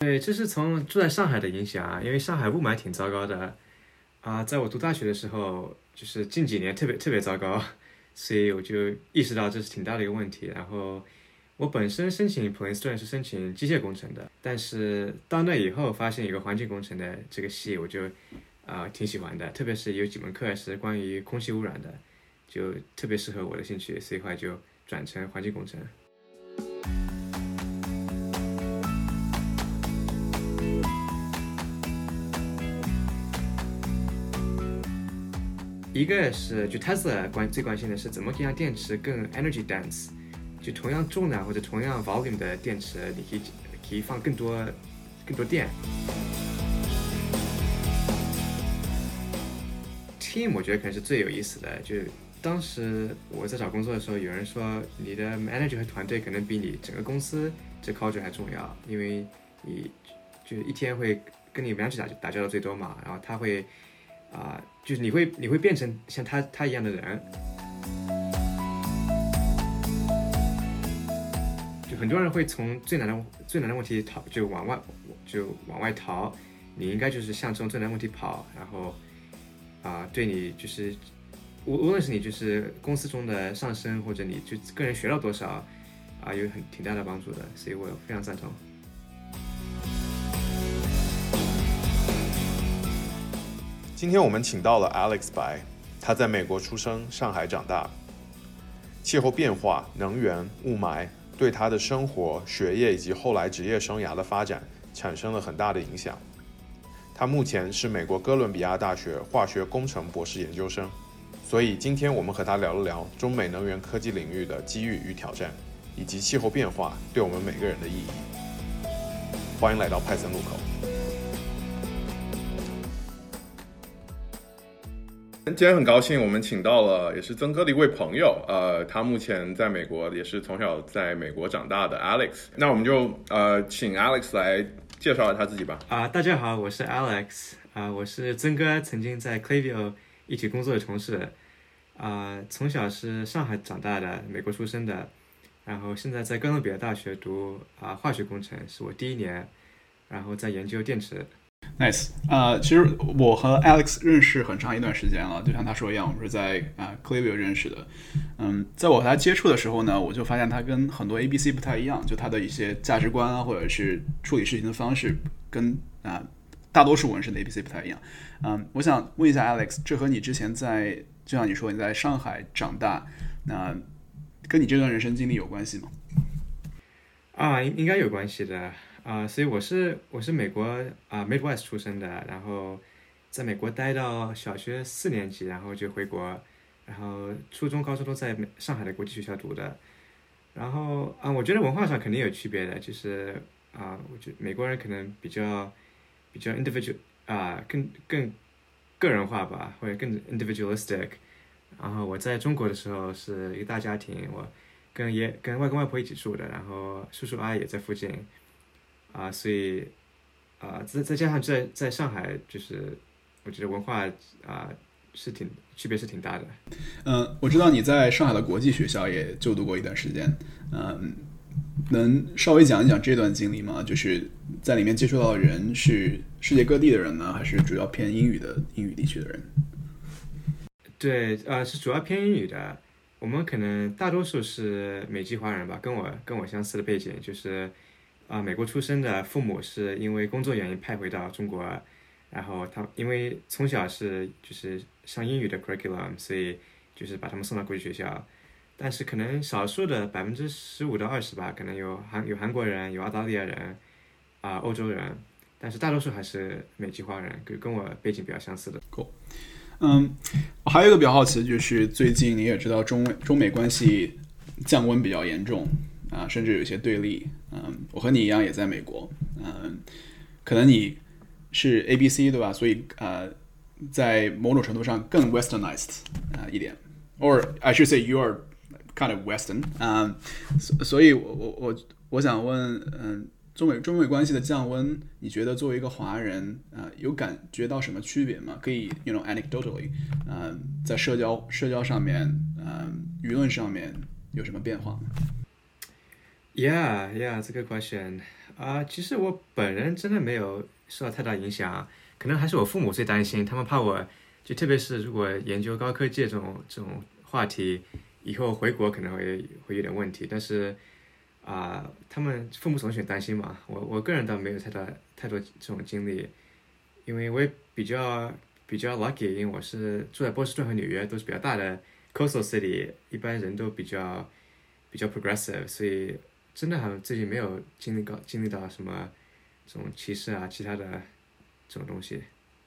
对，这是从住在上海的影响啊，因为上海雾霾挺糟糕的啊，在我读大学的时候，就是近几年特别特别糟糕，所以我就意识到这是挺大的一个问题。然后我本身申请普林斯顿是申请机械工程的，但是到那以后发现有个环境工程的这个系，我就啊挺喜欢的，特别是有几门课是关于空气污染的，就特别适合我的兴趣，所以后来就转成环境工程。一个是就 Tesla 关最关心的是怎么可以让电池更 energy dense，就同样重量或者同样 volume 的电池，你可以可以放更多更多电。Team 我觉得可能是最有意思的，就当时我在找工作的时候，有人说你的 manager 和团队可能比你整个公司这 culture 还重要，因为你就一天会跟你 manager 打打交道最多嘛，然后他会。啊，就是你会你会变成像他他一样的人，就很多人会从最难的最难的问题逃，就往外就往外逃。你应该就是向这种最难问题跑，然后啊，对你就是无无论是你就是公司中的上升，或者你就个人学到多少啊，有很挺大的帮助的，所以我非常赞同。今天我们请到了 Alex 白，他在美国出生，上海长大。气候变化、能源、雾霾对他的生活、学业以及后来职业生涯的发展产生了很大的影响。他目前是美国哥伦比亚大学化学工程博士研究生。所以今天我们和他聊了聊中美能源科技领域的机遇与挑战，以及气候变化对我们每个人的意义。欢迎来到派森路口。今天很高兴，我们请到了也是曾哥的一位朋友，呃，他目前在美国，也是从小在美国长大的 Alex。那我们就呃，请 Alex 来介绍一下他自己吧。啊，大家好，我是 Alex，啊，我是曾哥曾经在 Clavio 一起工作的同事，啊，从小是上海长大的，美国出生的，然后现在在哥伦比亚大学读啊化学工程，是我第一年，然后在研究电池。Nice，啊，其实我和 Alex 认识很长一段时间了，就像他说一样，我们是在啊 Clayville 认识的。嗯，在我和他接触的时候呢，我就发现他跟很多 ABC 不太一样，就他的一些价值观啊，或者是处理事情的方式，跟啊大多数人士的 ABC 不太一样。嗯，我想问一下 Alex，这和你之前在就像你说你在上海长大，那跟你这段人生经历有关系吗？啊，应该有关系的。啊，所以我是我是美国啊 Midwest 出生的，然后在美国待到小学四年级，然后就回国，然后初中、高中都在美上海的国际学校读的，然后啊，我觉得文化上肯定有区别的，就是啊，我觉得美国人可能比较比较 individual 啊，更更个人化吧，或者更 individualistic，然后我在中国的时候是一个大家庭，我跟爷跟外公外婆一起住的，然后叔叔阿姨也在附近。啊，所以，啊，再再加上在在上海，就是我觉得文化啊是挺区别是挺大的。嗯，我知道你在上海的国际学校也就读过一段时间，嗯，能稍微讲一讲这段经历吗？就是在里面接触到的人是世界各地的人呢，还是主要偏英语的英语地区的人？对，呃，是主要偏英语的。我们可能大多数是美籍华人吧，跟我跟我相似的背景，就是。啊，美国出生的父母是因为工作原因派回到中国，然后他因为从小是就是上英语的 curriculum，所以就是把他们送到国际学校。但是可能少数的百分之十五到二十吧，可能有韩有韩国人，有澳大利亚人，啊，欧洲人，但是大多数还是美籍华人，跟跟我背景比较相似的。够嗯，我还有一个比较好奇就是最近你也知道中中美关系降温比较严重。啊，甚至有些对立。嗯，我和你一样也在美国。嗯，可能你是 A B C 对吧？所以呃，在某种程度上更 Westernized 啊一点，or I should say you are kind of Western。嗯，所所以，我我我我想问，嗯，中美中美关系的降温，你觉得作为一个华人啊，有感觉到什么区别吗？可以，you know anecdotally，嗯，在社交社交上面，嗯，舆论上面有什么变化吗？Yeah, yeah, it's a good question. 啊，其实我本人真的没有受到太大影响，可能还是我父母最担心，他们怕我，就特别是如果研究高科技这种这种话题，以后回国可能会会有点问题。但是啊，他们父母总是担心嘛，我我个人倒没有太大太多这种经历，因为我也比较比较 lucky，因为我是住在波士顿和纽约都是比较大的 coastal city，一般人都比较比较 progressive，所以。真的好像自己没有经历过经历到什么这种歧视啊，其他的这种东西。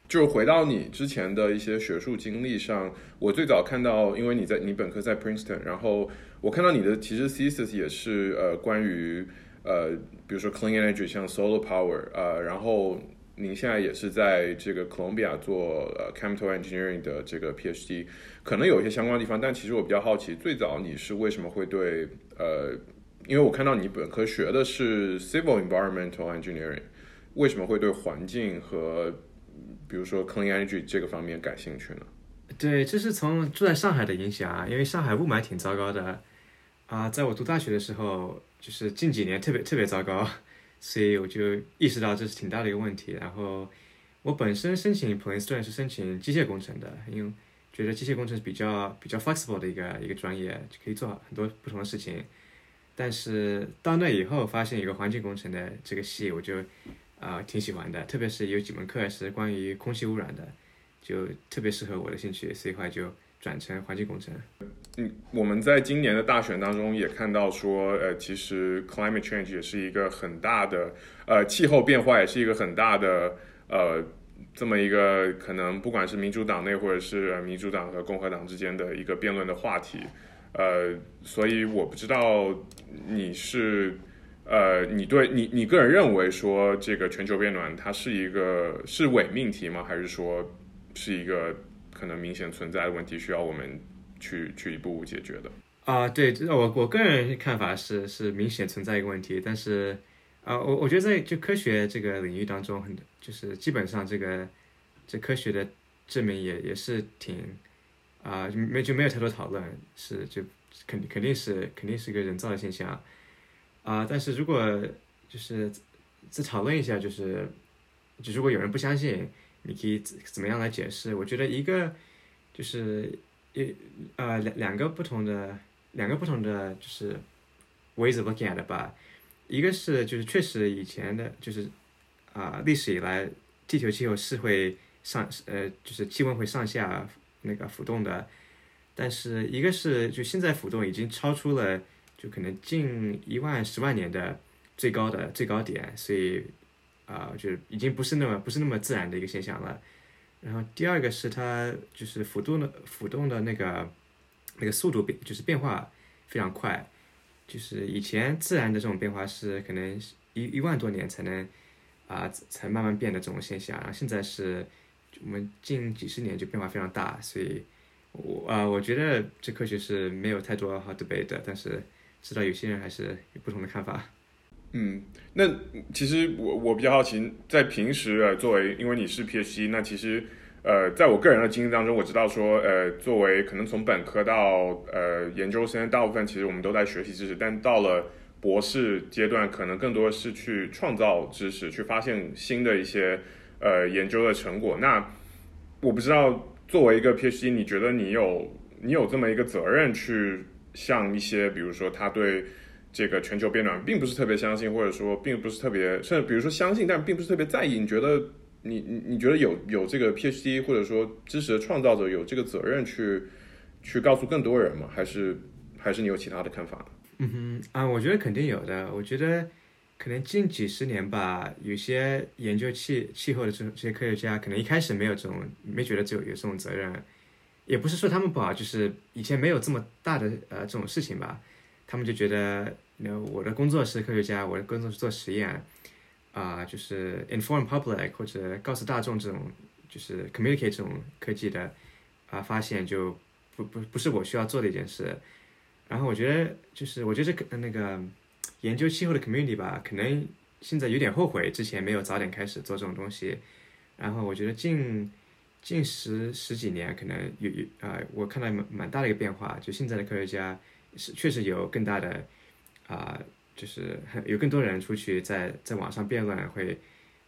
就是回到你之前的一些学术经历上，我最早看到，因为你在你本科在 Princeton，然后我看到你的其实 thesis 也是呃关于呃比如说 clean energy 像 solar power 呃，然后您现在也是在这个 Columbia 做呃 chemical engineering 的这个 PhD，可能有一些相关的地方，但其实我比较好奇，最早你是为什么会对呃。因为我看到你本科学的是 civil environmental engineering，为什么会对环境和比如说 clean energy 这个方面感兴趣呢？对，这是从住在上海的影响啊，因为上海雾霾挺糟糕的啊，在我读大学的时候，就是近几年特别特别糟糕，所以我就意识到这是挺大的一个问题。然后我本身申请 Princeton 是申请机械工程的，因为觉得机械工程是比较比较 flexible 的一个一个专业，就可以做很多不同的事情。但是到那以后，发现有个环境工程的这个系，我就啊挺喜欢的，特别是有几门课是关于空气污染的，就特别适合我的兴趣，所以后来就转成环境工程。嗯，我们在今年的大选当中也看到说，呃，其实 climate change 也是一个很大的，呃，气候变化也是一个很大的，呃，这么一个可能不管是民主党内或者是民主党和共和党之间的一个辩论的话题。呃，所以我不知道你是，呃，你对你你个人认为说这个全球变暖它是一个是伪命题吗？还是说是一个可能明显存在的问题，需要我们去去一步步解决的？啊，对，我我个人看法是是明显存在一个问题，但是啊，我我觉得在就科学这个领域当中，很就是基本上这个这科学的证明也也是挺。啊，没就没有太多讨论，是就肯肯定是肯定是一个人造的现象，啊，但是如果就是再讨论一下，就是就如果有人不相信，你可以怎么样来解释？我觉得一个就是一呃两两个不同的两个不同的就是 ways of looking at 吧，一个是就是确实以前的就是啊历史以来地球气候是会上呃就是气温会上下。那个浮动的，但是一个是就现在浮动已经超出了就可能近一万十万年的最高的最高点，所以啊，就已经不是那么不是那么自然的一个现象了。然后第二个是它就是浮动的浮动的那个那个速度变就是变化非常快，就是以前自然的这种变化是可能一一万多年才能啊才慢慢变的这种现象，然后现在是。我们近几十年就变化非常大，所以，我啊，我觉得这科学是没有太多好 debate 的，但是知道有些人还是有不同的看法。嗯，那其实我我比较好奇，在平时呃，作为因为你是 PhD，那其实呃，在我个人的经历当中，我知道说呃，作为可能从本科到呃研究生，大部分其实我们都在学习知识，但到了博士阶段，可能更多是去创造知识，去发现新的一些。呃，研究的成果。那我不知道，作为一个 PhD，你觉得你有你有这么一个责任去向一些，比如说他对这个全球变暖并不是特别相信，或者说并不是特别，甚至比如说相信，但并不是特别在意。你觉得你你你觉得有有这个 PhD 或者说知识的创造者有这个责任去去告诉更多人吗？还是还是你有其他的看法？嗯哼啊，我觉得肯定有的。我觉得。可能近几十年吧，有些研究气气候的这这些科学家，可能一开始没有这种，没觉得这有有这种责任，也不是说他们不好，就是以前没有这么大的呃这种事情吧，他们就觉得，那我的工作是科学家，我的工作是做实验，啊，就是 inform public 或者告诉大众这种，就是 communicate 这种科技的啊发现，就不不不是我需要做的一件事，然后我觉得就是我觉得这个那个。研究气候的 community 吧，可能现在有点后悔之前没有早点开始做这种东西。然后我觉得近近十十几年，可能有有啊，我看到蛮蛮大的一个变化，就现在的科学家是确实有更大的啊就是有更多人出去在在网上辩论，会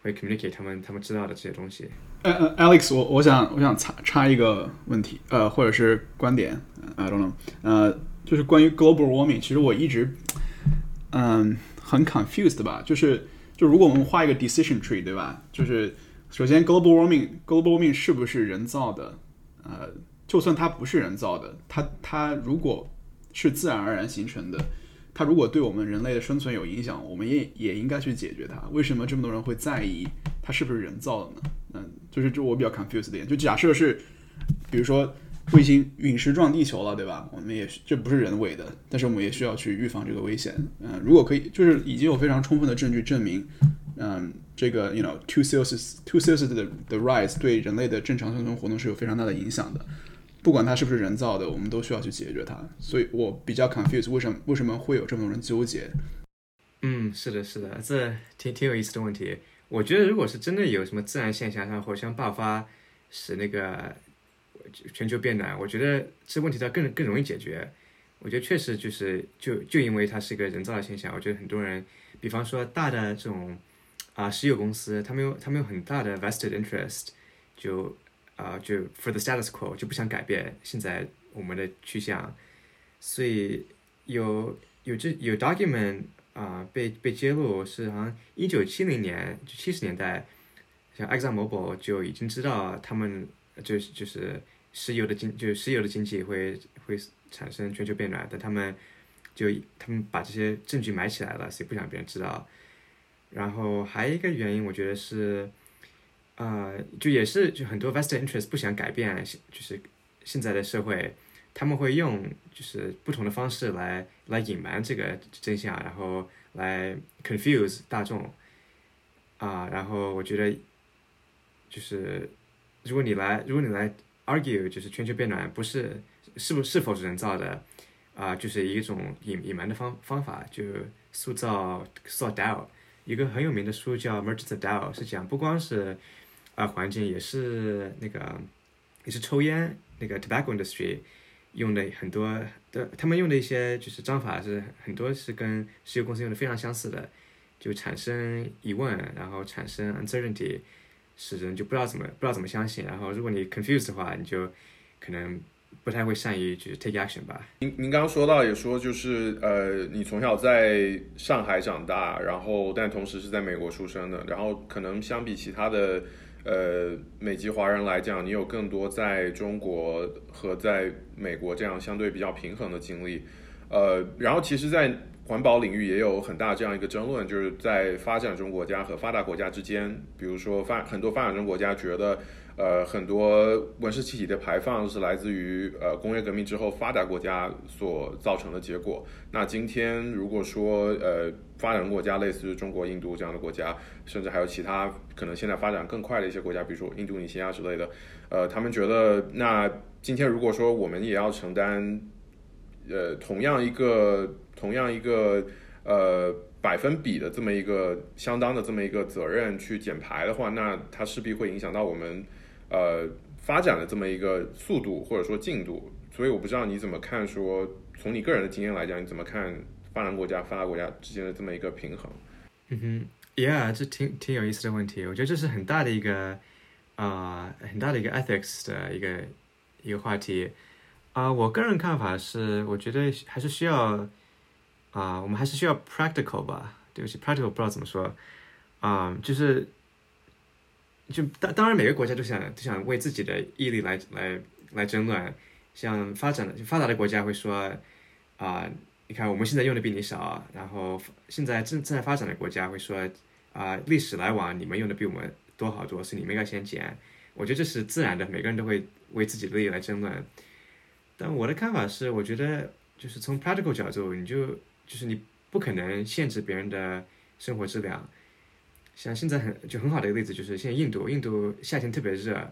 会 communicate 他们他们知道的这些东西。呃呃，Alex，我我想我想插插一个问题，呃，或者是观点，I don't know，呃，就是关于 global warming，其实我一直嗯很 confused 吧，就是就如果我们画一个 decision tree，对吧？就是首先 global warming，global warming 是不是人造的？呃，就算它不是人造的，它它如果是自然而然形成的，它如果对我们人类的生存有影响，我们也也应该去解决它。为什么这么多人会在意它是不是人造的呢？嗯，就是这我比较 confused 点。就假设是，比如说卫星陨石撞地球了，对吧？我们也这不是人为的，但是我们也需要去预防这个危险。嗯，如果可以，就是已经有非常充分的证据证明，嗯，这个 you know two Celsius two Celsius 的的 rise 对人类的正常生存活动是有非常大的影响的。不管它是不是人造的，我们都需要去解决它。所以我比较 confused，为什么为什么会有这么多人纠结？嗯，是的，是的，这挺挺有意思的问题。我觉得，如果是真的有什么自然现象，像火山爆发使那个全球变暖，我觉得这问题它更更容易解决。我觉得确实就是就就因为它是一个人造的现象，我觉得很多人，比方说大的这种啊石油公司，他们有他们有很大的 vested interest，就。啊，就 for the status quo 就不想改变现在我们的趋向，所以有有这有 document 啊被被揭露是好像一九七零年就七十年代，像 Exxon Mobil 就已经知道他们就是就是石油的经就是石油的经济会会产生全球变暖，但他们就他们把这些证据埋起来了，所以不想别人知道。然后还有一个原因，我觉得是。呃，就也是，就很多 vested interest 不想改变，就是现在的社会，他们会用就是不同的方式来来隐瞒这个真相，然后来 confuse 大众，啊，然后我觉得，就是如果你来，如果你来 argue，就是全球变暖不是是不是否是人造的，啊，就是一种隐隐瞒的方方法，就塑造塑造 doubt，一个很有名的书叫 Merchants of Doubt，是讲不光是啊，环境也是那个，也是抽烟那个 tobacco industry 用的很多的，他们用的一些就是章法是很多是跟石油公司用的非常相似的，就产生疑问，然后产生 uncertainty，是人就不知道怎么不知道怎么相信，然后如果你 confused 的话，你就可能不太会善于就是 take action 吧。您您刚刚说到也说就是呃，你从小在上海长大，然后但同时是在美国出生的，然后可能相比其他的。呃，美籍华人来讲，你有更多在中国和在美国这样相对比较平衡的经历。呃，然后其实，在环保领域也有很大这样一个争论，就是在发展中国家和发达国家之间，比如说发很多发展中国家觉得。呃，很多温室气体的排放是来自于呃工业革命之后发达国家所造成的结果。那今天如果说呃发展中国家，类似于中国、印度这样的国家，甚至还有其他可能现在发展更快的一些国家，比如说印度尼西亚之类的，呃，他们觉得那今天如果说我们也要承担呃同样一个同样一个呃百分比的这么一个相当的这么一个责任去减排的话，那它势必会影响到我们。呃，发展的这么一个速度或者说进度，所以我不知道你怎么看。说从你个人的经验来讲，你怎么看发展国家、发达国家之间的这么一个平衡？嗯哼，Yeah，这挺挺有意思的问题。我觉得这是很大的一个啊，很大的一个 ethics 的一个一个话题啊。我个人看法是，我觉得还是需要啊，我们还是需要 practical 吧。对不起，practical 不知道怎么说啊，就是。就当当然，每个国家都想都想为自己的毅力来来来争论。像发展的发达的国家会说，啊，你看我们现在用的比你少。然后现在正正在发展的国家会说，啊，历史来往你们用的比我们多好多，是你们应该先减。我觉得这是自然的，每个人都会为自己的利益来争论。但我的看法是，我觉得就是从 practical 角度，你就就是你不可能限制别人的生活质量。像现在很就很好的一个例子就是现在印度，印度夏天特别热，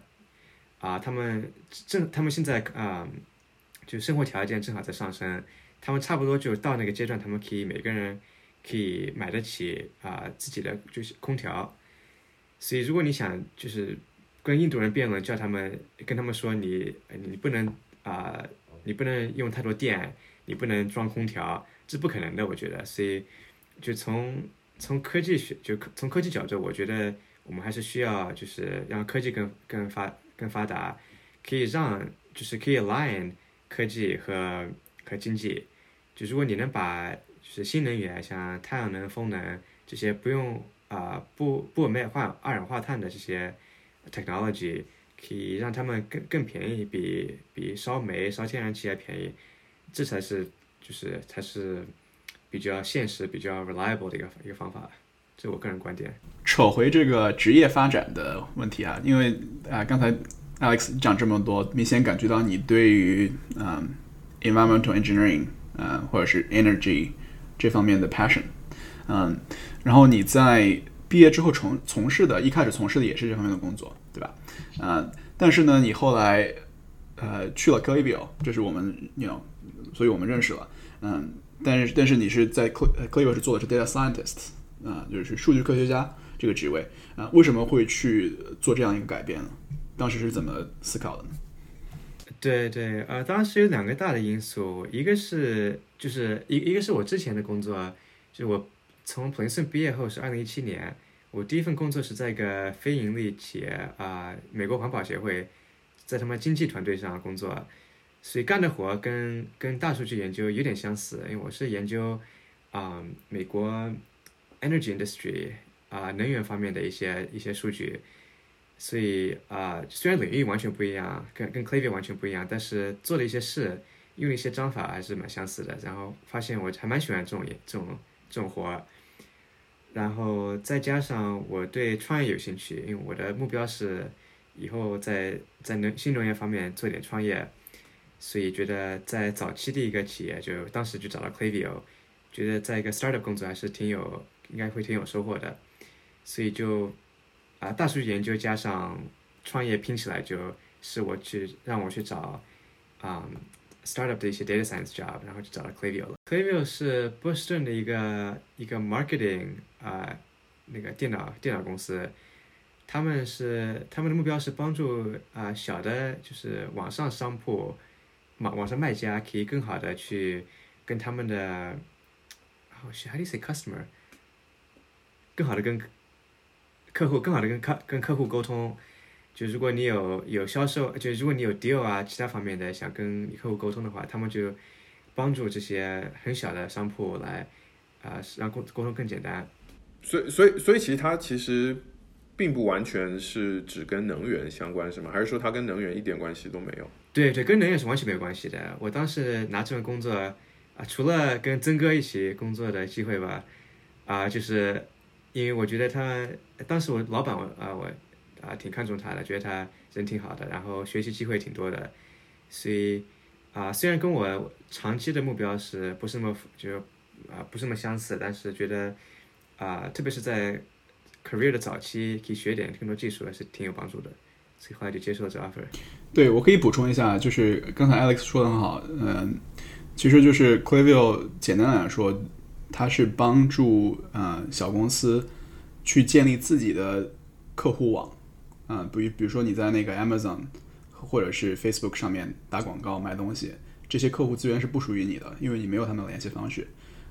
啊，他们正他们现在啊，就生活条件正好在上升，他们差不多就到那个阶段，他们可以每个人可以买得起啊自己的就是空调，所以如果你想就是跟印度人辩论，叫他们跟他们说你你不能啊你不能用太多电，你不能装空调，这不可能的，我觉得，所以。就从从科技学就从科技角度，我觉得我们还是需要就是让科技更更发更发达，可以让就是可以 align 科技和和经济。就如果你能把就是新能源像太阳能、风能这些不用啊不不没化二氧化碳的这些 technology，可以让他们更更便宜，比比烧煤烧天然气还便宜，这才是就是才是比较现实、比较 reliable 的一个一个方法，这我个人观点。扯回这个职业发展的问题啊，因为啊刚才 Alex 讲这么多，明显感觉到你对于嗯 environmental engineering 呃或者是 energy 这方面的 passion，嗯，然后你在毕业之后从从事的，一开始从事的也是这方面的工作，对吧？啊，但是呢，你后来呃去了 Clivio，这是我们聊所以我们认识了，嗯，但是但是你是在 Cl Clivio 是做的是 data scientist，啊，就是数据科学家这个职位，啊，为什么会去做这样一个改变呢？当时是怎么思考的呢？对对，呃，当时有两个大的因素，一个是就是一一个是我之前的工作，就是我从普林斯顿毕业后是二零一七年，我第一份工作是在一个非盈利企业啊、美国环保协会，在他们经济团队上工作，所以干的活跟跟大数据研究有点相似，因为我是研究啊、美国 energy industry 啊、能源方面的一些一些数据。所以啊、虽然领域完全不一样，跟跟 Clivio 完全不一样，但是做的一些事，用的一些章法还是蛮相似的。然后发现我还蛮喜欢这种这种这种活，然后再加上我对创业有兴趣，因为我的目标是以后在在能新能源方面做点创业，所以觉得在早期的一个企业，就当时就找到 Clavio，觉得在一个 startup 工作还是挺有，应该会挺有收获的，所以就。啊，大数据研究加上创业拼起来，就是我去让我去找啊、startup 的一些 data science job，然后就找到 Clavio 了。Clavio 是波士顿的一个一个 marketing 啊、那个电脑电脑公司，他们是他们的目标是帮助啊、小的就是网上商铺网网上卖家可以更好的去跟他们的哦、how do you say customer 更好的跟客户更好的跟客跟客户沟通，就如果你有有销售，就如果你有 deal 啊，其他方面的想跟客户沟通的话，他们就帮助这些很小的商铺来啊、让沟沟通更简单。所以所以所以其实它其实并不完全是只跟能源相关，是吗？还是说它跟能源一点关系都没有？对对，跟能源是完全没有关系的。我当时拿这份工作啊，除了跟曾哥一起工作的机会吧，啊，就是因为我觉得他当时我老板我啊我啊挺看重他的，觉得他人挺好的，然后学习机会挺多的，所以啊虽然跟我长期的目标是不是那么就啊不是那么相似，但是觉得啊特别是在 career 的早期可以学点更多技术，还是挺有帮助的，所以后就接受了这 offer。对，我可以补充一下，就是刚才 Alex 说的很好，嗯，其实就是 Clivio 简单来说，它是帮助呃小公司去建立自己的客户网，啊、比如比如说你在那个 Amazon 或者是 Facebook 上面打广告卖东西，这些客户资源是不属于你的，因为你没有他们的联系方式，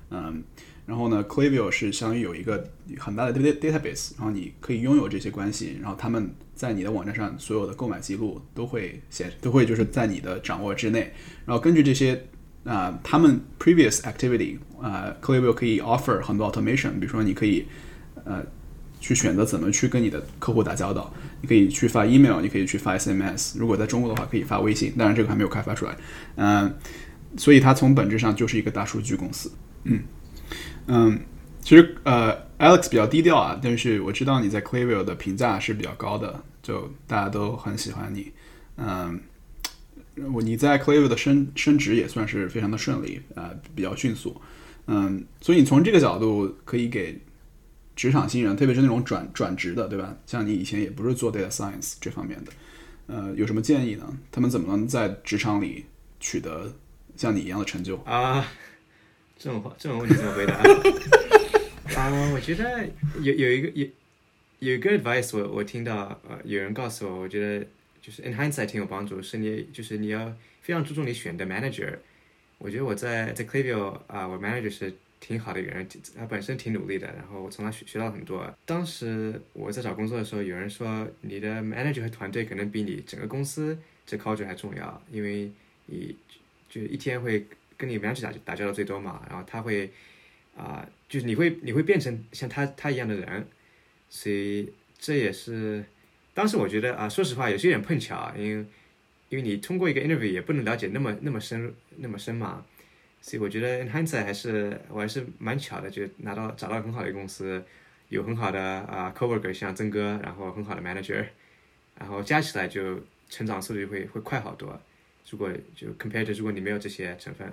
嗯，然后呢，Clivio 是相当于有一个很大的 D database，然后你可以拥有这些关系，然后他们在你的网站上所有的购买记录都会显都会就是在你的掌握之内，然后根据这些啊、他们 previous activity 啊、c l i v i o 可以 offer 很多 automation，比如说你可以呃去选择怎么去跟你的客户打交道，你可以去发 email，你可以去发 SMS，如果在中国的话可以发微信，当然这个还没有开发出来，嗯、所以它从本质上就是一个大数据公司，嗯嗯，其实呃 Alex 比较低调啊，但是我知道你在 Clivio 的评价是比较高的，就大家都很喜欢你，嗯。我你在 Clivio 的升升职也算是非常的顺利、呃比较迅速，嗯，所以你从这个角度可以给职场新人，特别是那种转转职的，对吧？像你以前也不是做 data science 这方面的，呃，有什么建议呢？他们怎么能在职场里取得像你一样的成就？啊，这种话这种问题怎么回答？啊，我觉得有有一个有有一个 advice，我我听到呃有人告诉我，我觉得就是 in hindsight 挺有帮助，是你就是你要非常注重你选的 manager。我觉得我在在 Clivio 啊、我 manager 是挺好的一个人，他本身挺努力的，然后我从他学学到很多。当时我在找工作的时候，有人说你的 manager 和团队可能比你整个公司这 culture 还重要，因为你就一天会跟你 manager 打打交道最多嘛，然后他会啊、就是你会你会变成像他他一样的人，所以这也是当时我觉得啊、说实话也是有点碰巧，因为因为你通过一个 interview 也不能了解那么那么深那么深嘛。所以我觉得 in hindsight 还是我还是蛮巧的，就拿到找到很好的一个公司，有很好的啊、coworker 像曾哥，然后很好的 manager，然后加起来就成长速度会会快好多。如果就 compared to 如果你没有这些成分，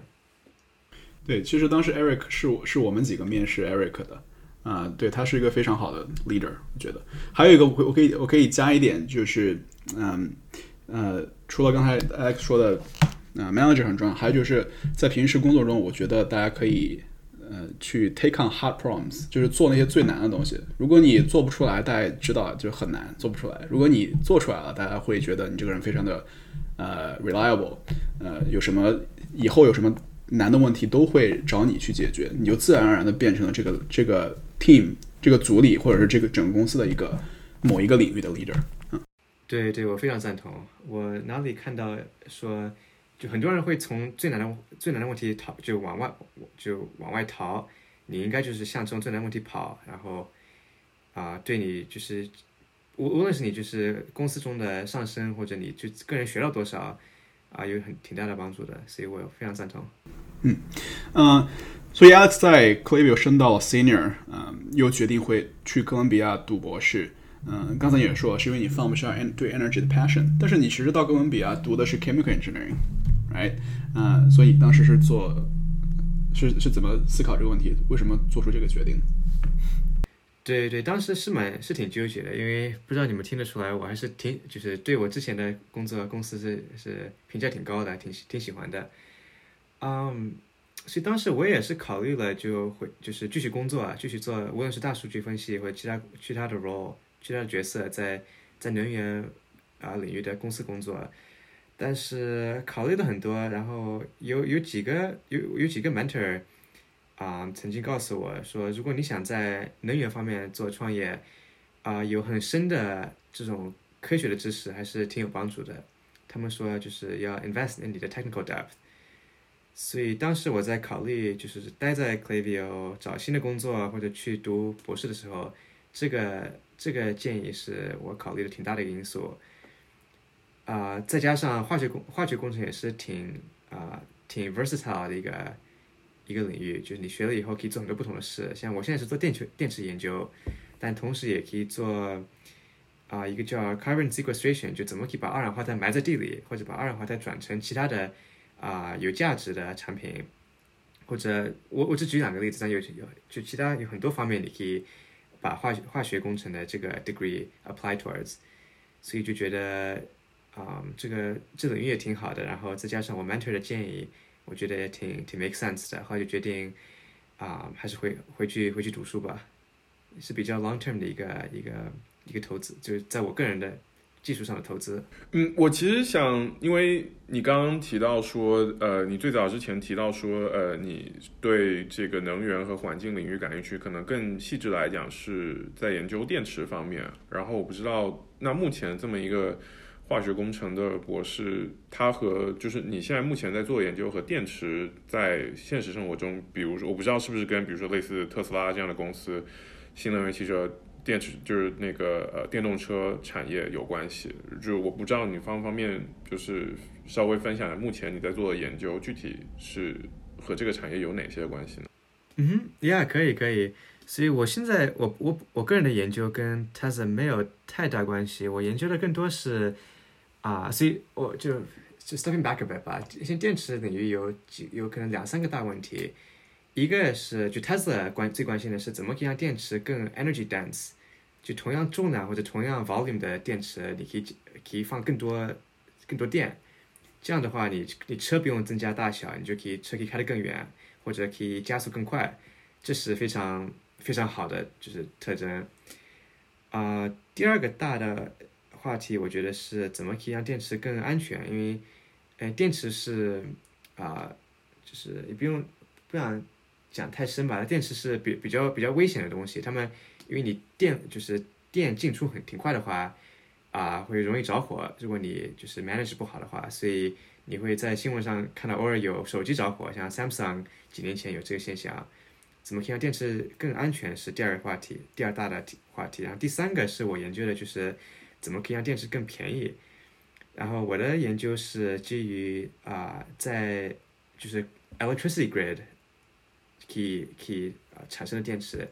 对，其实当时 Eric 是我是我们几个面试 Eric 的，啊、对他是一个非常好的 leader，我觉得。还有一个我可我可以我可以加一点，就是嗯呃，除了刚才 Alex 说的，啊、manager 很重要，还有就是在平时工作中，我觉得大家可以呃去 take on hard problems，就是做那些最难的东西。如果你做不出来，大家知道就很难，做不出来。如果你做出来了，大家会觉得你这个人非常的呃 reliable，呃，有什么以后有什么难的问题都会找你去解决，你就自然而然的变成了这个这个 team 这个组里或者是这个整个公司的一个某一个领域的 leader。嗯对对，我非常赞同。我哪里看到说，就很多人会从最难的最难的问题逃，就往外就往外逃。你应该就是向这种最难问题跑，然后啊、对你就是无无论是你就是公司中的上升，或者你就个人学到多少啊、有很挺大的帮助的。所以我非常赞同。嗯，所以 Alex 在 Clavio 升到 Senior，嗯，又决定会去哥伦比亚读博士。嗯，刚才也说，是因为你放不下对 energy 的 passion，但是你其实到哥伦比亚读的是 chemical engineering，right？嗯，所以当时是做是是怎么思考这个问题？为什么做出这个决定？对对，当时是蛮是挺纠结的，因为不知道你们听得出来，我还是挺就是对我之前的工作公司是是评价挺高的，挺挺喜欢的，嗯，所以当时我也是考虑了，就会就是继续工作啊，继续做，无论是大数据分析或者其他其他的 role，其他的角色，在在能源啊领域的公司工作，但是考虑了很多，然后有有几个有有几个 mentor。啊、曾经告诉我说，如果你想在能源方面做创业，啊、有很深的这种科学的知识，还是挺有帮助的。他们说就是要 invest in 你的 technical depth。所以当时我在考虑，就是待在 Clavio 找新的工作或者去读博士的时候，这个这个建议是我考虑的挺大的一个因素。啊、再加上化学工化学工程也是挺啊、挺 versatile 的一个一个领域，就是你学了以后可以做很多不同的事。像我现在是做电池电池研究，但同时也可以做啊、一个叫 carbon sequestration，就怎么可以把二氧化碳埋在地里，或者把二氧化碳转成其他的啊、有价值的产品。或者我我只举两个例子，但有有就其他有很多方面你可以把化学化学工程的这个 degree apply towards，所以就觉得啊、这个这领域也挺好的，然后再加上我 mentor 的建议，我觉得也挺挺 make sense 的，后来就决定啊、还是回回去回去读书吧，是比较 long term 的一个一个一个投资，就是在我个人的技术上的投资。嗯，我其实想，因为你刚刚提到说，呃，你最早之前提到说，呃，你对这个能源和环境领域感兴趣，可能更细致来讲是在研究电池方面。然后我不知道，那目前这么一个化学工程的博士，他和就是你现在目前在做的研究和电池在现实生活中，比如说，我不知道是不是跟比如说类似特斯拉这样的公司，新能源汽车。电池就是那个呃电动车产业有关系，就我不知道你方不方便就是稍微分享一下目前你在做的研究具体是和这个产业有哪些关系呢？嗯哼，Yeah，可以可以。所以我现在我我我个人的研究跟 Tesla 没有太大关系，我研究的更多是啊、所以我就就 stepping back a bit 吧。现在电池领域有几有可能两三个大问题，一个是就 Tesla 关最关心的是怎么可以让电池更 energy dense，就同样重量或者同样 volume 的电池，你可以可以放更多更多电，这样的话你你车不用增加大小，你就可以车可以开得更远，或者可以加速更快，这是非常非常好的就是特征。啊、第二个大的话题，我觉得是怎么可以让电池更安全，因为，呃，电池是啊、就是也不用不想讲太深吧。电池是比比较比较危险的东西，他们因为你电就是电进出很挺快的话，啊，会容易着火。如果你就是 manage 不好的话，所以你会在新闻上看到偶尔有手机着火，像 Samsung 几年前有这个现象。怎么可以让电池更安全是第二个话题，第二大的话题。然后第三个是我研究的，就是怎么可以让电池更便宜。然后我的研究是基于啊，在就是 electricity grid 可以可以啊产生的电池，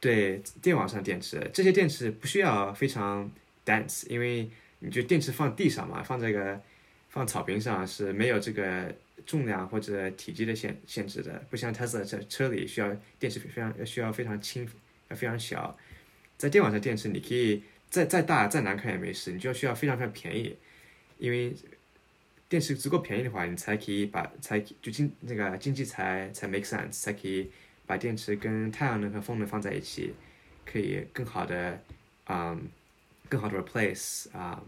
对电网上电池，这些电池不需要非常 dense，因为你就电池放地上嘛，放这个放草坪上是没有这个。重量或者体积的限限制的，不像 Tesla 在车里需要电池非常需要非常轻，非常小。在电网上电池你可以再再大再难看也没事，你就要需要非常非常便宜，因为电池足够便宜的话，你才可以把才就经那个经济才才 make sense，才可以把电池跟太阳能和风能放在一起，可以更好的啊更好的 replace 啊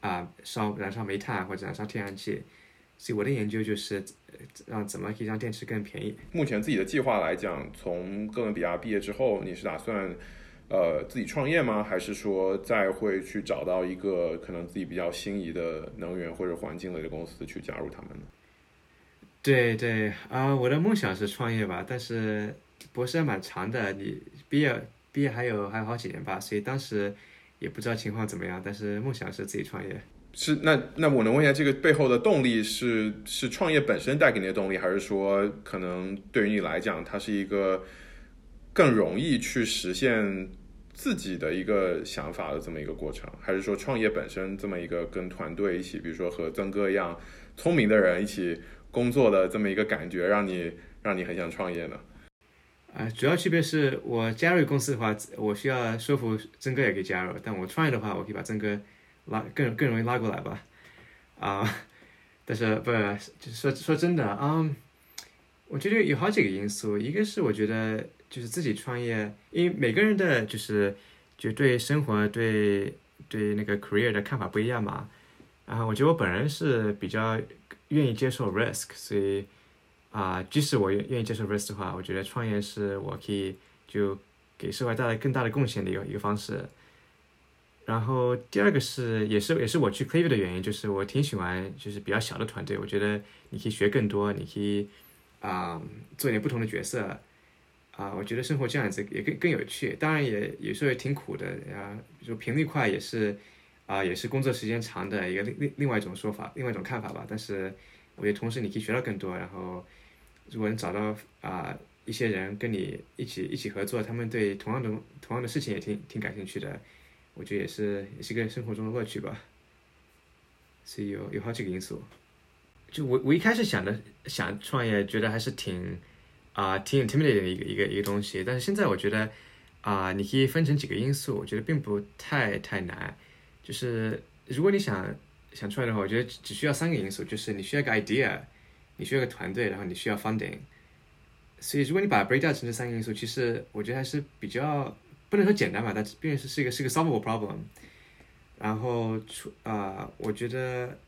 啊烧燃烧煤炭或者燃烧天然气。所以我的研究就是让怎么可以让电池更便宜。目前自己的计划来讲，从哥伦比亚毕业之后，你是打算呃自己创业吗？还是说再会去找到一个可能自己比较心仪的能源或者环境类的公司去加入他们呢？对对啊，我的梦想是创业吧，但是博士还蛮长的，你毕业毕业还有还有好几年吧，所以当时也不知道情况怎么样，但是梦想是自己创业。是那那我能问一下，这个背后的动力是是创业本身带给你的动力，还是说可能对于你来讲，它是一个更容易去实现自己的一个想法的这么一个过程？还是说创业本身这么一个跟团队一起，比如说和曾哥一样聪明的人一起工作的这么一个感觉，让你让你很想创业呢？啊，主要区别是我加入公司的话，我需要说服曾哥也可以加入，但我创业的话，我可以把曾哥。拉更更容易拉过来吧，啊，但是不是，就说说真的啊，我觉得有好几个因素，一个是我觉得就是自己创业，因为每个人的就是就对生活对对那个 career 的看法不一样嘛，然后我觉得我本人是比较愿意接受 risk，所以啊，即使我愿愿意接受 risk 的话，我觉得创业是我可以就给社会带来更大的贡献的一个一个方式。然后第二个是，也是也是我去 c l a v e 的原因，就是我挺喜欢就是比较小的团队，我觉得你可以学更多，你可以啊做点不同的角色，啊，我觉得生活这样子也更更有趣。当然也有时候也挺苦的啊，就频率快也是啊，也是工作时间长的一个另另另外一种说法，另外一种看法吧。但是我觉得同时你可以学到更多，然后如果能找到啊一些人跟你一起一起合作，他们对同样的同样的事情也挺挺感兴趣的。我觉得也是，也是个生活中的乐趣吧。所以有有好几个因素。就我我一开始想的想创业，觉得还是挺啊挺 intimidating 的一个一个一个东西。但是现在我觉得啊，你可以分成几个因素，我觉得并不太太难。就是如果你想想出来的话，我觉得只需要三个因素，就是你需要个 idea，你需要个团队，然后你需要 funding。所以如果你把 break down 成这三个因素，其实我觉得还是比较。不能说简单吧，但是毕竟是是一个是一个 solvable problem。然后出啊，我觉得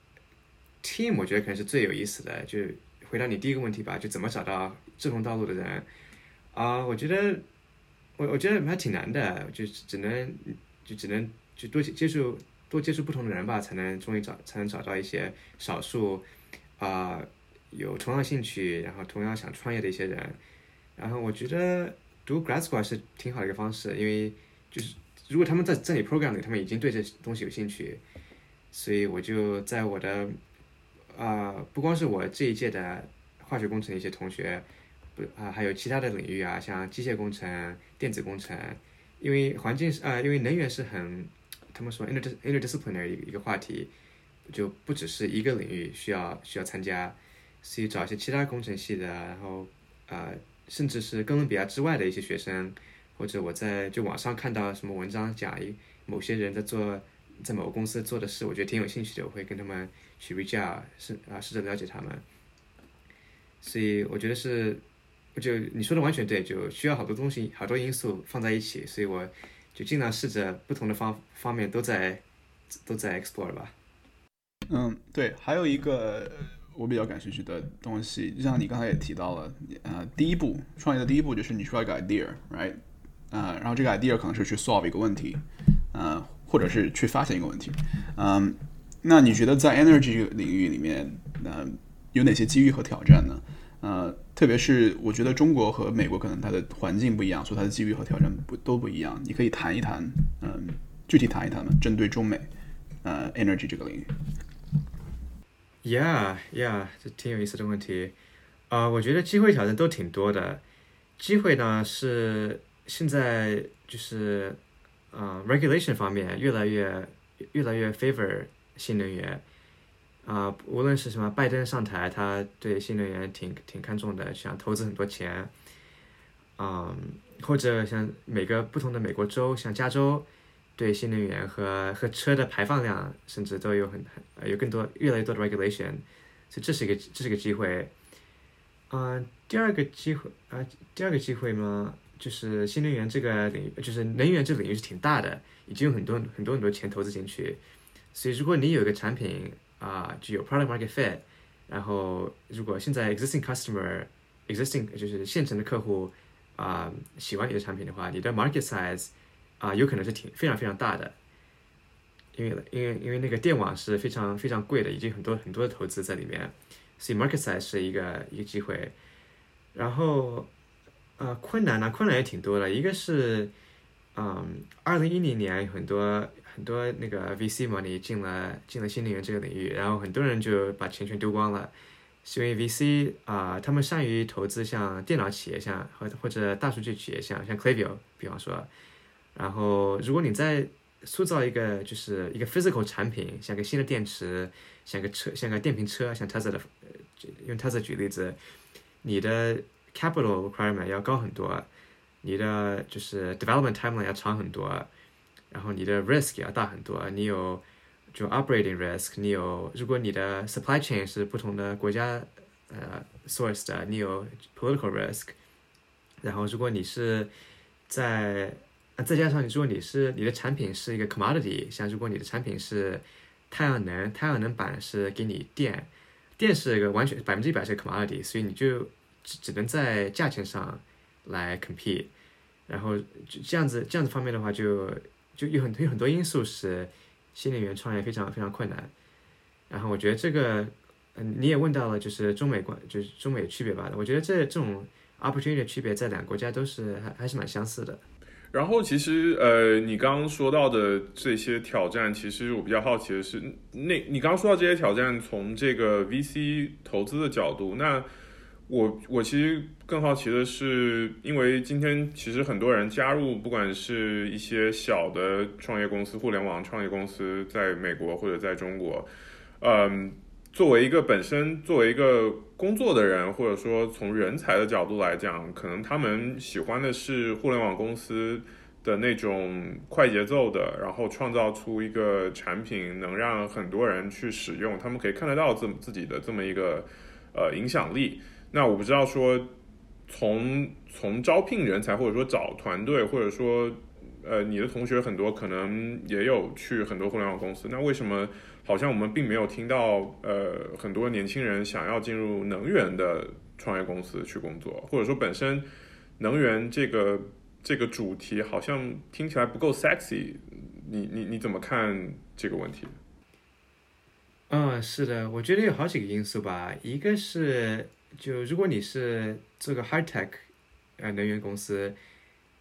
team 我觉得可能是最有意思的。就回答你第一个问题吧，就怎么找到志同道路的人啊？我觉得我我觉得还挺难的，就只能就只能就多接触多接触不同的人吧，才能终于找才能找到一些少数啊有同样兴趣，然后同样想创业的一些人。然后我觉得。读 grad school 是挺好的一个方式，因为就是如果他们在这里 program 里，他们已经对这东西有兴趣，所以我就在我的啊，不光是我这一届的化学工程一些同学，不啊，还有其他的领域啊，像机械工程、电子工程，因为环境是啊，因为能源是很他们说 inter interdisciplinary 一个话题，就不只是一个领域需要需要参加，所以找一些其他工程系的，然后啊。甚至是哥伦比亚之外的一些学生，或者我在就网上看到什么文章讲一某些人在做在某个公司做的事，我觉得挺有兴趣的，我会跟他们去请教试啊试着了解他们。所以我觉得是，就你说的完全对，就需要好多东西，好多因素放在一起，所以我就尽量试着不同的方方面都在都在 explore 吧。嗯，对，还有一个。我比较感兴趣的东西，就像你刚才也提到了，呃，第一步创业的第一步就是你需要一个 idea，right？啊，然后这个 idea 可能是去 solve 一个问题，呃，或者是去发现一个问题，嗯，那你觉得在 energy 领域里面，呃，有哪些机遇和挑战呢？呃，特别是我觉得中国和美国可能它的环境不一样，所以它的机遇和挑战不都不一样。你可以谈一谈，嗯，具体谈一谈吗？针对中美，呃，energy 这个领域。Yeah, yeah，这挺有意思的问题。啊，我觉得机会挑战都挺多的。机会呢是现在就是啊，regulation 方面越来越越来越 favor 新能源。啊，无论是什么拜登上台，他对新能源挺挺看重的，想投资很多钱。嗯，或者像每个不同的美国州，像加州。对新能源和和车的排放量，甚至都有很很有更多越来越多的 regulation，所以这是一个这是一个机会。嗯，第二个机会啊，第二个机会嘛，就是新能源这个领域，就是能源这个领域是挺大的，已经有很多很多很多钱投资进去。所以如果你有一个产品啊，具有 product market fit，然后如果现在 existing customer existing 就是现成的客户啊喜欢你的产品的话，你的 market size。啊，有可能是挺非常非常大的，因为因为因为那个电网是非常非常贵的，已经很多很多的投资在里面，所以 market size 是一个一个机会。然后，呃，困难呢，困难也挺多的。一个是，嗯，二零一零年很多很多那个 VC money 进了进了新能源这个领域，然后很多人就把钱全丢光了，是因为 VC 啊，他们善于投资像电脑企业，像或或者大数据企业，像像 Clavio，比方说。然后，如果你在塑造一个就是一个 physical 产品，像个新的电池，像个车，像个电瓶车，像 Tesla 的，用 Tesla 举例子，你的 capital requirement 要高很多，你的就是 development timeline 要长很多，然后你的 risk 要大很多，你有就 operating risk，你有如果你的 supply chain 是不同的国家呃 source 的，你有 political risk，然后如果你是在再加上你说你是你的产品是一个 commodity，像如果你的产品是太阳能，太阳能板是给你电，电是一个完全百分之一百是 commodity，所以你就只只能在价钱上来 compete，然后这样子这样子方面的话就就有很有很多因素使新能源创业非常非常困难，然后我觉得这个嗯你也问到了就是中美关就是中美区别吧，我觉得这这种 opportunity 的区别在两个国家都是还还是蛮相似的。然后其实呃，你刚刚说到的这些挑战，其实我比较好奇的是，那你刚刚说到这些挑战，从这个 VC 投资的角度，那我我其实更好奇的是，因为今天其实很多人加入，不管是一些小的创业公司、互联网创业公司，在美国或者在中国，嗯。作为一个本身作为一个工作的人，或者说从人才的角度来讲，可能他们喜欢的是互联网公司的那种快节奏的，然后创造出一个产品能让很多人去使用，他们可以看得到自自己的这么一个呃影响力。那我不知道说从从招聘人才，或者说找团队，或者说呃你的同学很多可能也有去很多互联网公司，那为什么？好像我们并没有听到，呃，很多年轻人想要进入能源的创业公司去工作，或者说本身能源这个这个主题好像听起来不够 sexy，你你你怎么看这个问题？嗯，是的，我觉得有好几个因素吧，一个是就如果你是做个 high tech，呃，能源公司，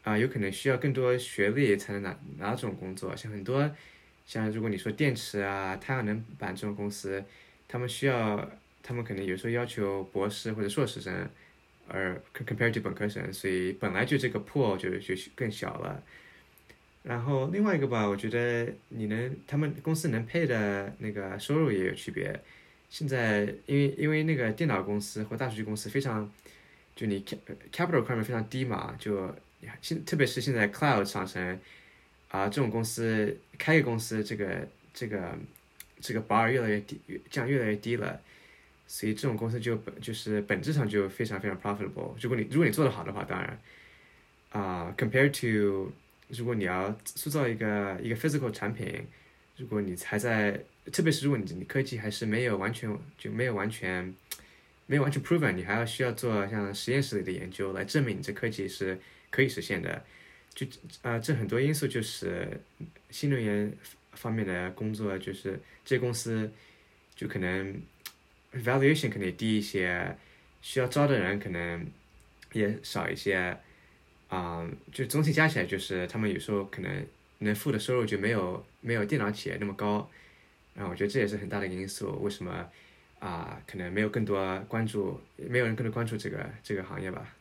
啊，有可能需要更多学历才能拿拿这种工作，像很多。像如果你说电池啊、太阳能板这种公司，他们需要，他们可能有时候要求博士或者硕士生，而 compared to 本科生，所以本来就这个 pool 就就更小了。然后另外一个吧，我觉得你能，他们公司能配的那个收入也有区别。现在因为因为那个电脑公司或大数据公司非常，就你 capital requirement 非常低嘛，就现特别是现在 cloud 上升。啊，这种公司开个公司，这个这个这个 bar 越来越低，降越来越低了，所以这种公司就本就是本质上就非常非常 profitable。如果你如果你做得好的话，当然，啊，compared to 如果你要塑造一个一个 physical 产品，如果你还在，特别是如果你你科技还是没有完全就没有完全没有完全 proven，你还要需要做像实验室里的研究来证明你这科技是可以实现的。就啊，这很多因素就是新能源方面的工作，就是这公司就可能 valuation 可能低一些，需要招的人可能也少一些。啊，就总体加起来，就是他们有时候可能能付的收入就没有没有电脑企业那么高，然后我觉得这也是很大的一个因素，为什么啊可能没有更多关注，没有人更多关注这个这个行业吧。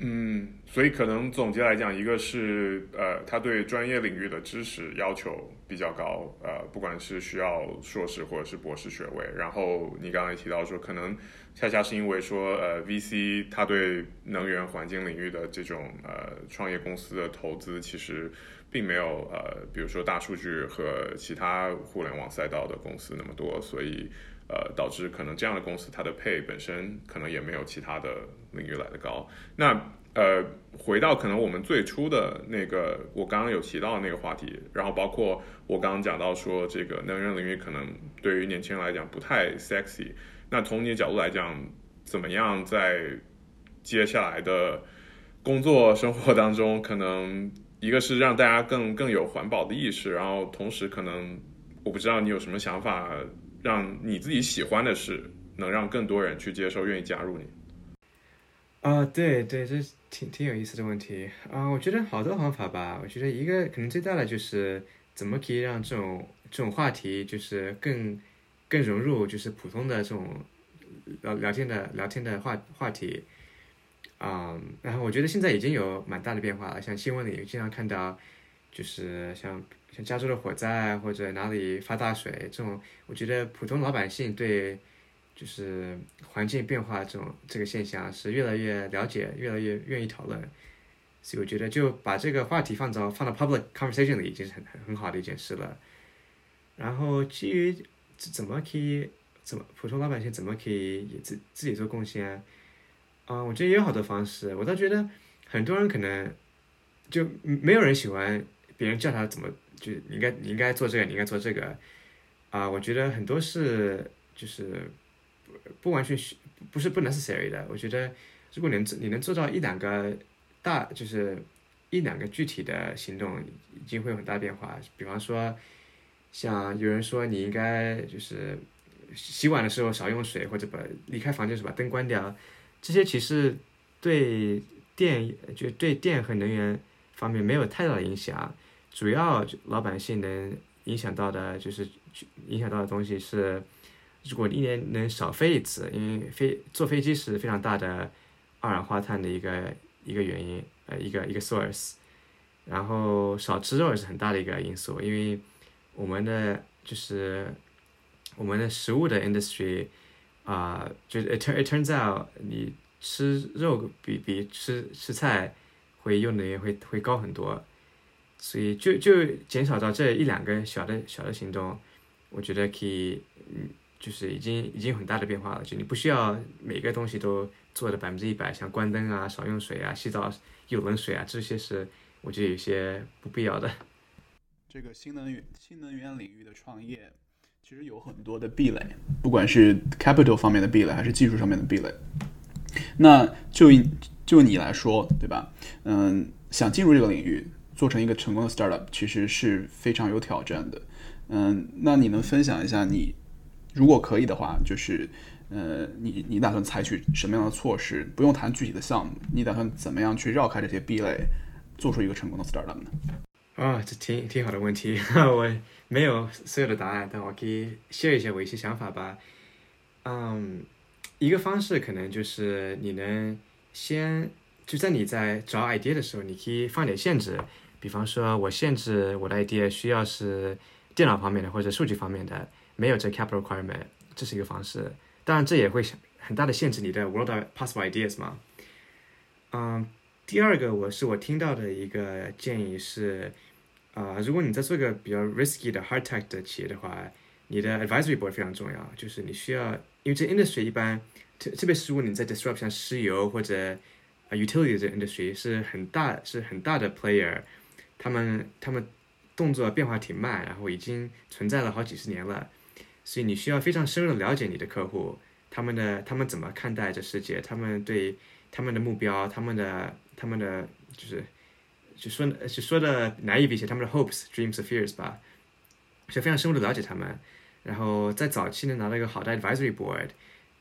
嗯，所以可能总结来讲，一个是呃，他对专业领域的知识要求比较高，呃，不管是需要硕士或者是博士学位。然后你刚刚也提到说，可能恰恰是因为说，呃，VC 他对能源环境领域的这种呃创业公司的投资，其实并没有呃，比如说大数据和其他互联网赛道的公司那么多，所以。呃，导致可能这样的公司它的配本身可能也没有其他的领域来的高。那呃，回到可能我们最初的那个，我刚刚有提到的那个话题，然后包括我刚刚讲到说，这个能源领域可能对于年轻人来讲不太 sexy。那从你的角度来讲，怎么样在接下来的工作生活当中，可能一个是让大家更更有环保的意识，然后同时可能我不知道你有什么想法。让你自己喜欢的事，能让更多人去接受，愿意加入你。啊，对对，这挺挺有意思的问题啊。我觉得好多方法吧。我觉得一个可能最大的就是怎么可以让这种这种话题就是更更融入，就是普通的这种聊聊天的聊天的话话题啊。然后我觉得现在已经有蛮大的变化了，像新闻里经常看到，就是像。像加州的火灾或者哪里发大水这种，我觉得普通老百姓对就是环境变化这种这个现象是越来越了解，越来越愿意讨论。所以我觉得就把这个话题放到放到 public conversation 里已经是很很好的一件事了。然后基于怎么可以怎么普通老百姓怎么可以也自自己做贡献，啊，啊我觉得也有好多方式。我倒觉得很多人可能就没有人喜欢别人叫他怎么。就你应该你应该做这个，你应该做这个，啊，我觉得很多是就是不完全需不是不 necessary 的。我觉得如果能你能做到一两个大就是一两个具体的行动，已经会有很大变化。比方说，像有人说你应该就是洗碗的时候少用水，或者把离开房间时把灯关掉，这些其实对电就对电和能源方面没有太大的影响。主要老百姓能影响到的，就是影响到的东西是，如果一年能少飞一次，因为飞坐飞机是非常大的二氧化碳的一个一个原因，呃，一个一个 source，然后少吃肉也是很大的一个因素，因为我们的就是我们的食物的 industry 啊，就是 it turns it turns out 你吃肉比比吃吃菜会用的也会会高很多。所以就就减少到这一两个小的小的行动，我觉得可以，嗯，就是已经已经很大的变化了。就你不需要每个东西都做的百分之一百，像关灯啊、少用水啊、洗澡有冷水啊，这些是我觉得有些不必要的。这个新能源新能源领域的创业，其实有很多的壁垒，不管是 capital 方面的壁垒，还是技术上面的壁垒。那就就你来说，对吧？嗯，想进入这个领域。做成一个成功的 startup 其实是非常有挑战的，嗯，那你能分享一下你如果可以的话，就是呃，你你打算采取什么样的措施？不用谈具体的项目，你打算怎么样去绕开这些壁垒，做出一个成功的 startup 呢？啊，这挺挺好的问题，我没有所有的答案，但我可以 share 一下我一些想法吧。嗯，一个方式可能就是你能先就在你在找 idea 的时候，你可以放点限制。比方说，我限制我的 idea 需要是电脑方面的或者数据方面的，没有这 capital requirement，这是一个方式。当然，这也会很大的限制你的 world possible ideas 嘛。嗯，第二个我是我听到的一个建议是，啊，如果你在做一个比较 risky 的 hard tech 的企业的话，你的 advisory board 非常重要，就是你需要，因为这 industry 一般，特特别是如果你在 disrupt 像石油或者啊 utility 这 industry 是很大是很大的 player。他们他们动作变化挺慢，然后已经存在了好几十年了，所以你需要非常深入的了解你的客户，他们的他们怎么看待这世界，他们对他们的目标，他们的他们的就是就说就说的难以理解，他们的 hopes、dreams、fears 吧，就非常深入的了解他们，然后在早期能拿到一个好的 advisory board，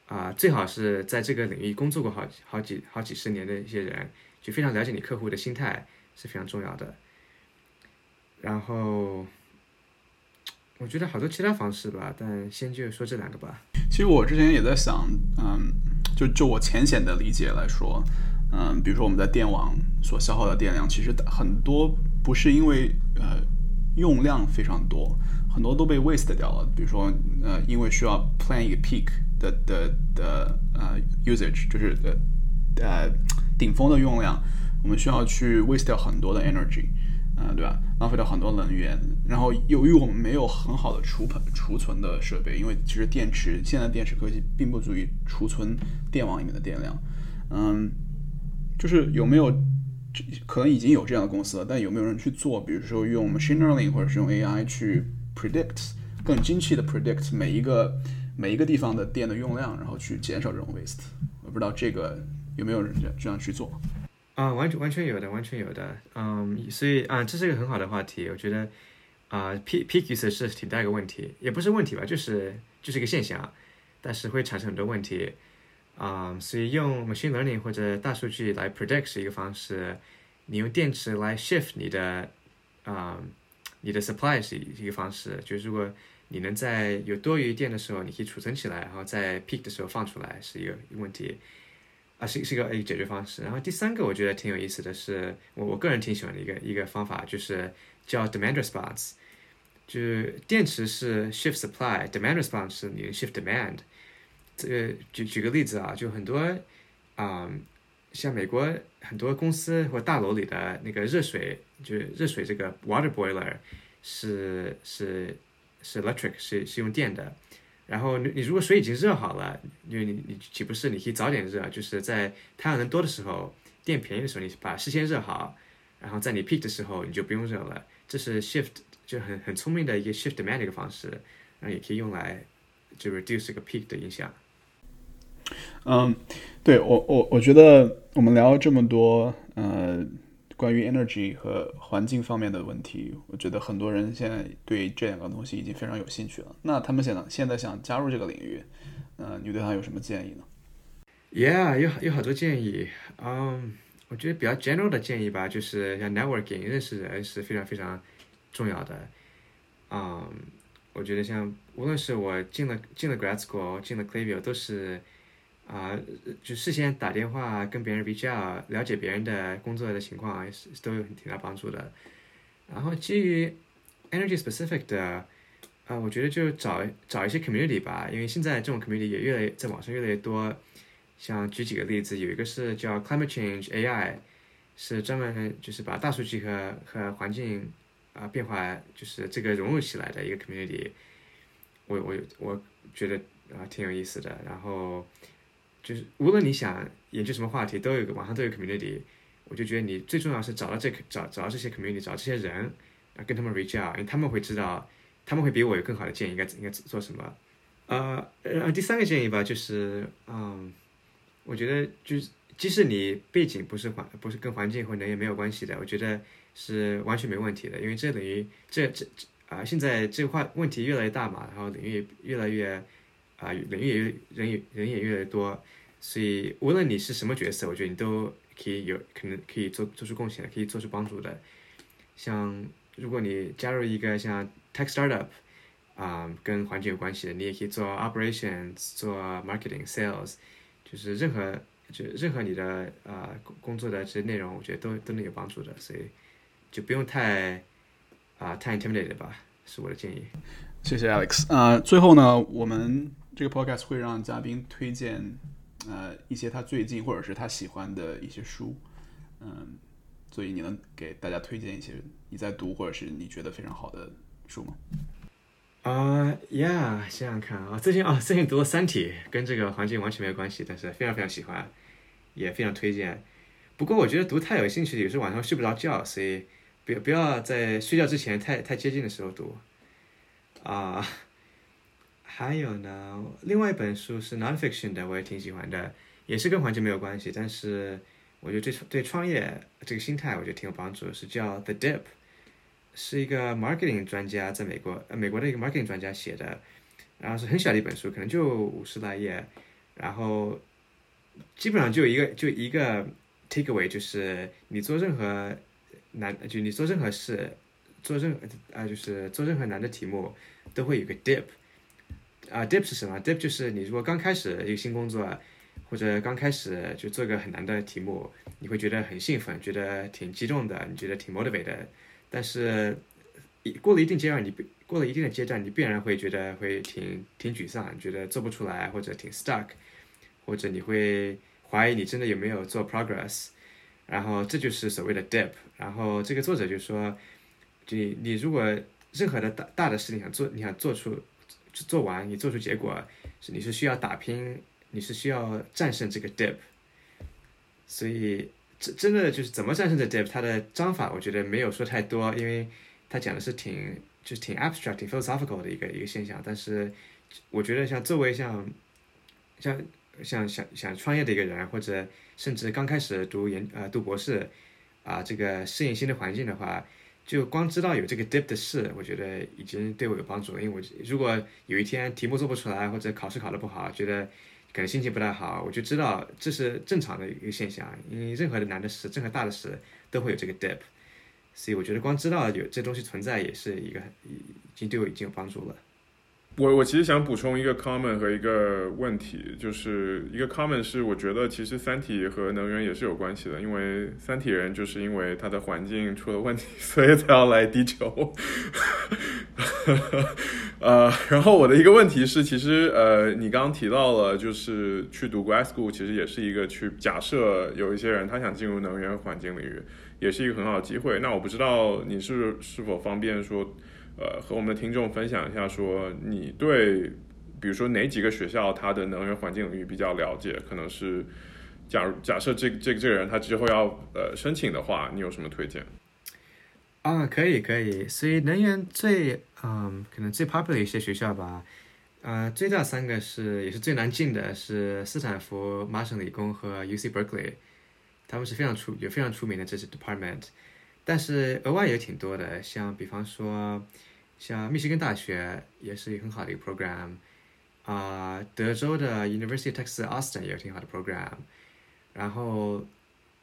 啊、最好是在这个领域工作过好好几好几十年的一些人，就非常了解你客户的心态是非常重要的。然后，我觉得好多其他方式吧，但先就说这两个吧。其实我之前也在想，嗯，就就我浅显的理解来说，嗯，比如说我们在电网所消耗的电量，其实很多不是因为呃用量非常多，很多都被 waste 掉了。比如说呃，因为需要 plan 一个 peak 的的的呃 usage，就是呃呃顶峰的用量，我们需要去 waste 掉很多的 energy。嗯、对吧？浪费掉很多能源，然后由于我们没有很好的储储存的设备，因为其实电池现在电池科技并不足以储存电网里面的电量，嗯，就是有没有可能已经有这样的公司了，但有没有人去做？比如说用 machine learning 或者是用 AI 去 predict 更精细的 predict 每一个每一个地方的电的用量，然后去减少这种 waste。我不知道这个有没有人这这样去做。啊，完全完全有的，完全有的，嗯，所以啊，这是一个很好的话题，我觉得啊，peak peak use 是挺大一个问题，也不是问题吧，就是就是一个现象，但是会产生很多问题，啊，所以用 machine learning 或者大数据来 predict 是一个方式，你用电池来 shift 你的啊你的 supply 是一个方式，就如果你能在有多余电的时候，你可以储存起来，然后在 peak 的时候放出来，是一个问题。啊，是是一个一个解决方式。然后第三个我觉得挺有意思的是，我我个人挺喜欢的一个一个方法，就是叫 demand response。就是电池是 shift supply，demand response 是你 shift demand。这个举举个例子啊，就很多啊、嗯，像美国很多公司或大楼里的那个热水，就是热水这个 water boiler 是是是 electric，是是用电的。然后你你如果水已经热好了，因为你你岂不是你可以早点热，就是在太阳能多的时候，电便宜的时候，你把事先热好，然后在你 peak 的时候你就不用热了。这是 shift 就很很聪明的一个 shift demand 的一个方式，然后也可以用来就 reduce 这个 peak 的影响。嗯，对我我我觉得我们聊了这么多呃关于 energy 和环境方面的问题，我觉得很多人现在对这两个东西已经非常有兴趣了。那他们现在现在想加入这个领域，呃，你对他有什么建议呢？Yeah，有有好多建议。嗯，我觉得比较 general 的建议吧，就是像 networking 认识人是非常非常重要的。嗯，我觉得像无论是我进了进了 grad school，进了 Clavio，都是。啊，就事先打电话跟别人比较了解别人的工作的情况，也是都有挺大帮助的。然后基于 energy specific 的，啊，我觉得就找找一些 community 吧，因为现在这种 community 也越来在网上越来越多。像举几个例子，有一个是叫 climate change AI，是专门就是把大数据和和环境啊变化就是这个融入起来的一个 community。我我我觉得啊挺有意思的，然后。就是无论你想研究什么话题，都有个网上都有 community，我就觉得你最重要是找到这找找到这些 community，找这些人，啊跟他们 reach out，因为他们会知道，他们会比我有更好的建议，应该应该做什么。呃呃，第三个建议吧，就是嗯，我觉得就是即使你背景不是环不是跟环境或能源没有关系的，我觉得是完全没问题的，因为这等于这这这啊现在这个话问题越来越大嘛，然后领域越来越啊领域也人也人也越来越多。所以，无论你是什么角色，我觉得你都可以有可能可以做做出贡献，可以做出帮助的。像如果你加入一个像 tech startup，啊，跟环境有关系的，你也可以做 operations，做 marketing sales，就是任何就任何你的啊工作的这些内容，我觉得都都能有帮助的。所以就不用太啊太 intimidated 吧，是我的建议。谢谢 Alex。啊，最后呢，我们这个 podcast 会让嘉宾推荐。呃，一些他最近或者是他喜欢的一些书，嗯，所以你能给大家推荐一些你在读或者是你觉得非常好的书吗？啊呀，想想看啊，最近啊，最近读了《三体》，跟这个环境完全没有关系，但是非常非常喜欢，也非常推荐。不过我觉得读太有兴趣，有时候晚上睡不着觉，所以不要不要在睡觉之前太太接近的时候读，啊，还有呢，另外一本书是 nonfiction 的，我也挺喜欢的，也是跟环境没有关系，但是我觉得对对创业这个心态，我觉得挺有帮助，是叫 The Dip，是一个 marketing 专家在美国，呃，美国的一个 marketing 专家写的，然后是很小的一本书，可能就五十来页，然后基本上就一个就一个 takeaway，就是你做任何难，就你做任何事，做任啊、就是做任何难的题目，都会有个 dip。啊、d i p 是什么？dip 就是你如果刚开始一个新工作，或者刚开始就做个很难的题目，你会觉得很兴奋，觉得挺激动的，你觉得挺 motivated，但是一过了一定阶段，你过了一定的阶段，你必然会觉得会挺挺沮丧，觉得做不出来，或者挺 stuck，或者你会怀疑你真的有没有做 progress，然后这就是所谓的 dip。然后这个作者就说，就你你如果任何的大大的事情想做，你想做出做完，你做出结果，是你是需要打拼，你是需要战胜这个 dip。所以真真的就是怎么战胜这 dip，它的章法我觉得没有说太多，因为他讲的是挺就是挺 abstract、挺 philosophical 的一个一个现象。但是我觉得像作为像像像想想创业的一个人，或者甚至刚开始读研呃读博士啊、这个适应新的环境的话，就光知道有这个 dip 的事，我觉得已经对我有帮助了。因为我如果有一天题目做不出来，或者考试考得不好，觉得可能心情不太好，我就知道这是正常的一个现象。因为任何的难的事，任何大的事都会有这个 dip，所以我觉得光知道有这东西存在，也是一个已经对我已经有帮助了。我我其实想补充一个 comment 和一个问题，就是一个 comment 是我觉得其实三体和能源也是有关系的，因为三体人就是因为它的环境出了问题，所以才要来地球。呃，然后我的一个问题是，其实呃，你刚刚提到了，就是去读 grad school，其实也是一个去假设有一些人他想进入能源环境领域，也是一个很好的机会。那我不知道你是是否方便说。呃，和我们的听众分享一下，说你对，比如说哪几个学校它的能源环境领域比较了解？可能是，假如假设这这这个人他之后要呃申请的话，你有什么推荐？啊，可以可以，所以能源最嗯，可能最 popular 一些学校吧，呃，最大三个是也是最难进的是斯坦福、麻省理工和 UC Berkeley，他们是非常出有非常出名的这些 department，但是额外也挺多的，像比方说。像密歇根大学也是一个很好的一个 program，啊、德州的 University Texas Austin 也有挺好的 program，然后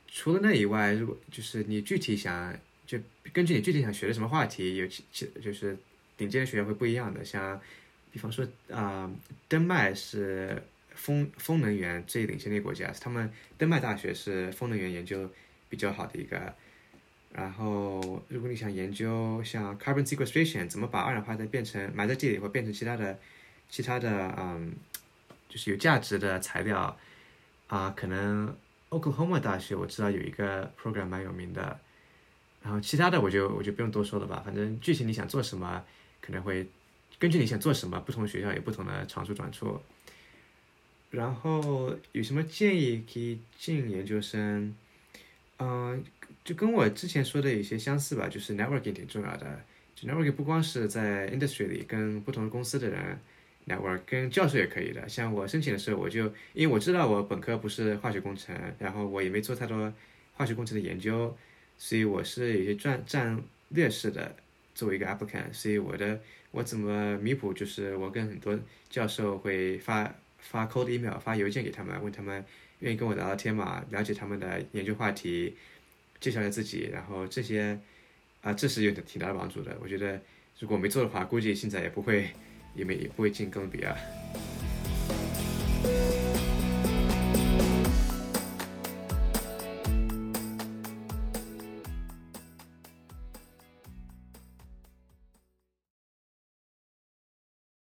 除了那以外，如果就是你具体想就根据你具体想学的什么话题，有其其就是顶尖的学校会不一样的，像比方说啊、丹麦是风风能源最领先的国家，他们丹麦大学是风能源研究比较好的一个。然后，如果你想研究像 carbon sequestration 怎么把二氧化碳变成埋在地里或变成其他的、其他的嗯，就是有价值的材料啊、可能 Oklahoma 大学我知道有一个 program 蛮有名的。然后其他的我就我就不用多说了吧，反正具体你想做什么，可能会根据你想做什么，不同学校有不同的长处短处。然后有什么建议可以进研究生？嗯、就跟我之前说的有些相似吧，就是 networking 挺重要的。就 networking 不光是在 industry 里跟不同的公司的人 network，跟教授也可以的。像我申请的时候，我就因为我知道我本科不是化学工程，然后我也没做太多化学工程的研究，所以我是有些占战略式的作为一个 applicant。所以我的我怎么弥补，就是我跟很多教授会发发 cold email 发邮件给他们，问他们愿意跟我聊聊天嘛，了解他们的研究话题。介绍一下自己，然后这些啊、这是有点挺大的帮助的。我觉得如果没做的话，估计现在也不会，也没也不会进哥伦比亚。